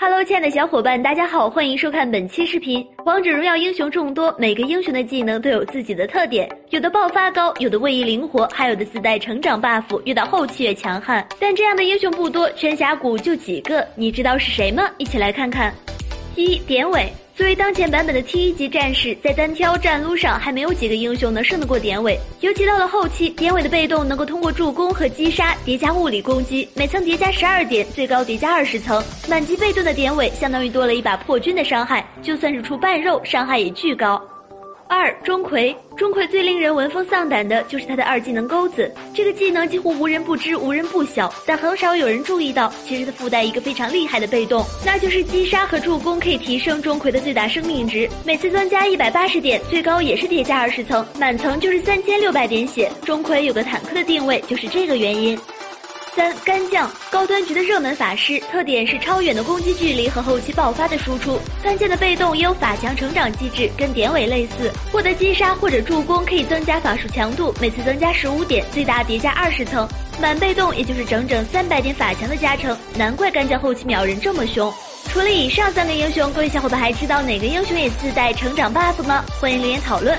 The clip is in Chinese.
哈喽亲爱的小伙伴，大家好，欢迎收看本期视频。王者荣耀英雄众多，每个英雄的技能都有自己的特点，有的爆发高，有的位移灵活，还有的自带成长 buff，越到后期越强悍。但这样的英雄不多，全峡谷就几个，你知道是谁吗？一起来看看。一典韦。作为当前版本的 T 一级战士，在单挑战撸上还没有几个英雄能胜得过典韦。尤其到了后期，典韦的被动能够通过助攻和击杀叠加物理攻击，每层叠加十二点，最高叠加二十层。满级被动的典韦相当于多了一把破军的伤害，就算是出半肉，伤害也巨高。二钟馗，钟馗最令人闻风丧胆的就是他的二技能钩子。这个技能几乎无人不知，无人不晓，但很少有人注意到，其实它附带一个非常厉害的被动，那就是击杀和助攻可以提升钟馗的最大生命值，每次增加一百八十点，最高也是叠加二十层，满层就是三千六百点血。钟馗有个坦克的定位，就是这个原因。三干将高端局的热门法师，特点是超远的攻击距离和后期爆发的输出。干将的被动也有法强成长机制，跟典韦类似，获得击杀或者助攻可以增加法术强度，每次增加十五点，最大叠加二十层。满被动也就是整整三百点法强的加成，难怪干将后期秒人这么凶。除了以上三个英雄，各位小伙伴还知道哪个英雄也自带成长 buff 吗？欢迎留言讨论。